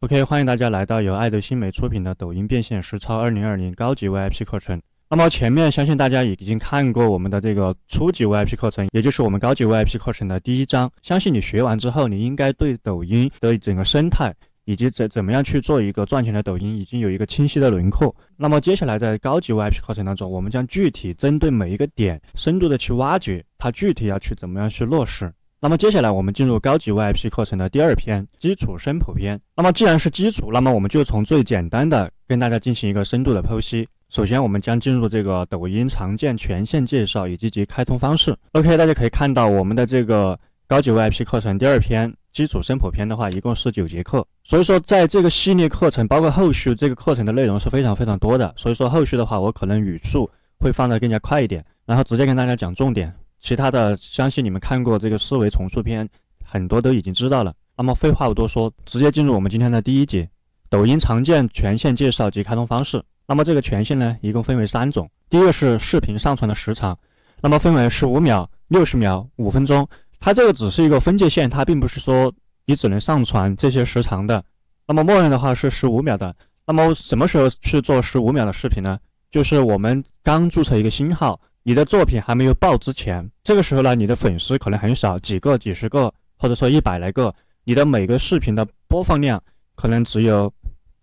OK，欢迎大家来到由爱德新媒出品的抖音变现实操二零二零高级 VIP 课程。那么前面相信大家已经看过我们的这个初级 VIP 课程，也就是我们高级 VIP 课程的第一章。相信你学完之后，你应该对抖音的整个生态以及怎怎么样去做一个赚钱的抖音，已经有一个清晰的轮廓。那么接下来在高级 VIP 课程当中，我们将具体针对每一个点，深度的去挖掘它具体要去怎么样去落实。那么接下来我们进入高级 VIP 课程的第二篇基础声谱篇。那么既然是基础，那么我们就从最简单的跟大家进行一个深度的剖析。首先，我们将进入这个抖音常见权限介绍以及其开通方式。OK，大家可以看到我们的这个高级 VIP 课程第二篇基础声谱篇的话，一共是九节课。所以说，在这个系列课程，包括后续这个课程的内容是非常非常多的。所以说，后续的话，我可能语速会放得更加快一点，然后直接跟大家讲重点。其他的，相信你们看过这个思维重塑篇，很多都已经知道了。那么废话不多说，直接进入我们今天的第一节：抖音常见权限介绍及开通方式。那么这个权限呢，一共分为三种。第一个是视频上传的时长，那么分为十五秒、六十秒、五分钟。它这个只是一个分界线，它并不是说你只能上传这些时长的。那么默认的话是十五秒的。那么什么时候去做十五秒的视频呢？就是我们刚注册一个新号。你的作品还没有爆之前，这个时候呢，你的粉丝可能很少，几个、几十个，或者说一百来个，你的每个视频的播放量可能只有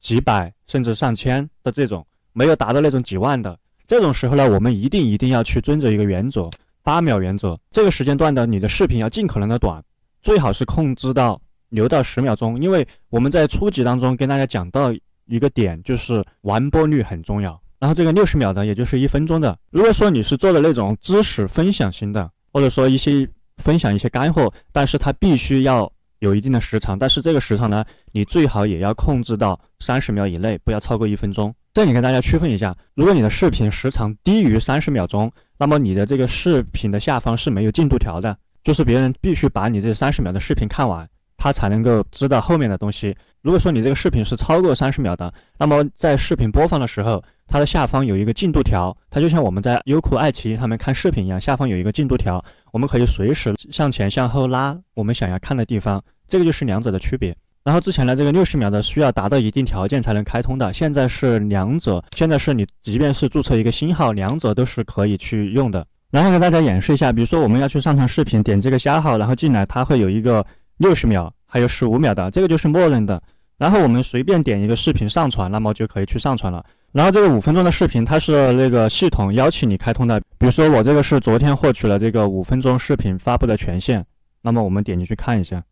几百甚至上千的这种，没有达到那种几万的。这种时候呢，我们一定一定要去遵守一个原则，八秒原则。这个时间段的你的视频要尽可能的短，最好是控制到留到十秒钟，因为我们在初级当中跟大家讲到一个点，就是完播率很重要。然后这个六十秒的，也就是一分钟的。如果说你是做的那种知识分享型的，或者说一些分享一些干货，但是它必须要有一定的时长。但是这个时长呢，你最好也要控制到三十秒以内，不要超过一分钟。这里跟大家区分一下，如果你的视频时长低于三十秒钟，那么你的这个视频的下方是没有进度条的，就是别人必须把你这三十秒的视频看完，他才能够知道后面的东西。如果说你这个视频是超过三十秒的，那么在视频播放的时候，它的下方有一个进度条，它就像我们在优酷、爱奇艺上面看视频一样，下方有一个进度条，我们可以随时向前、向后拉我们想要看的地方，这个就是两者的区别。然后之前的这个六十秒的需要达到一定条件才能开通的，现在是两者，现在是你即便是注册一个新号，两者都是可以去用的。然后给大家演示一下，比如说我们要去上传视频，点这个加号，然后进来，它会有一个六十秒，还有十五秒的，这个就是默认的。然后我们随便点一个视频上传，那么就可以去上传了。然后这个五分钟的视频，它是那个系统邀请你开通的。比如说我这个是昨天获取了这个五分钟视频发布的权限，那么我们点进去看一下。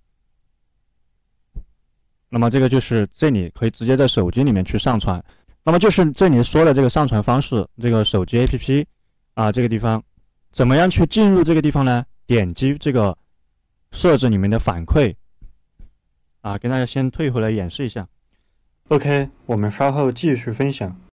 那么这个就是这里可以直接在手机里面去上传。那么就是这里说的这个上传方式，这个手机 APP 啊这个地方，怎么样去进入这个地方呢？点击这个设置里面的反馈。啊，跟大家先退回来演示一下。OK，我们稍后继续分享。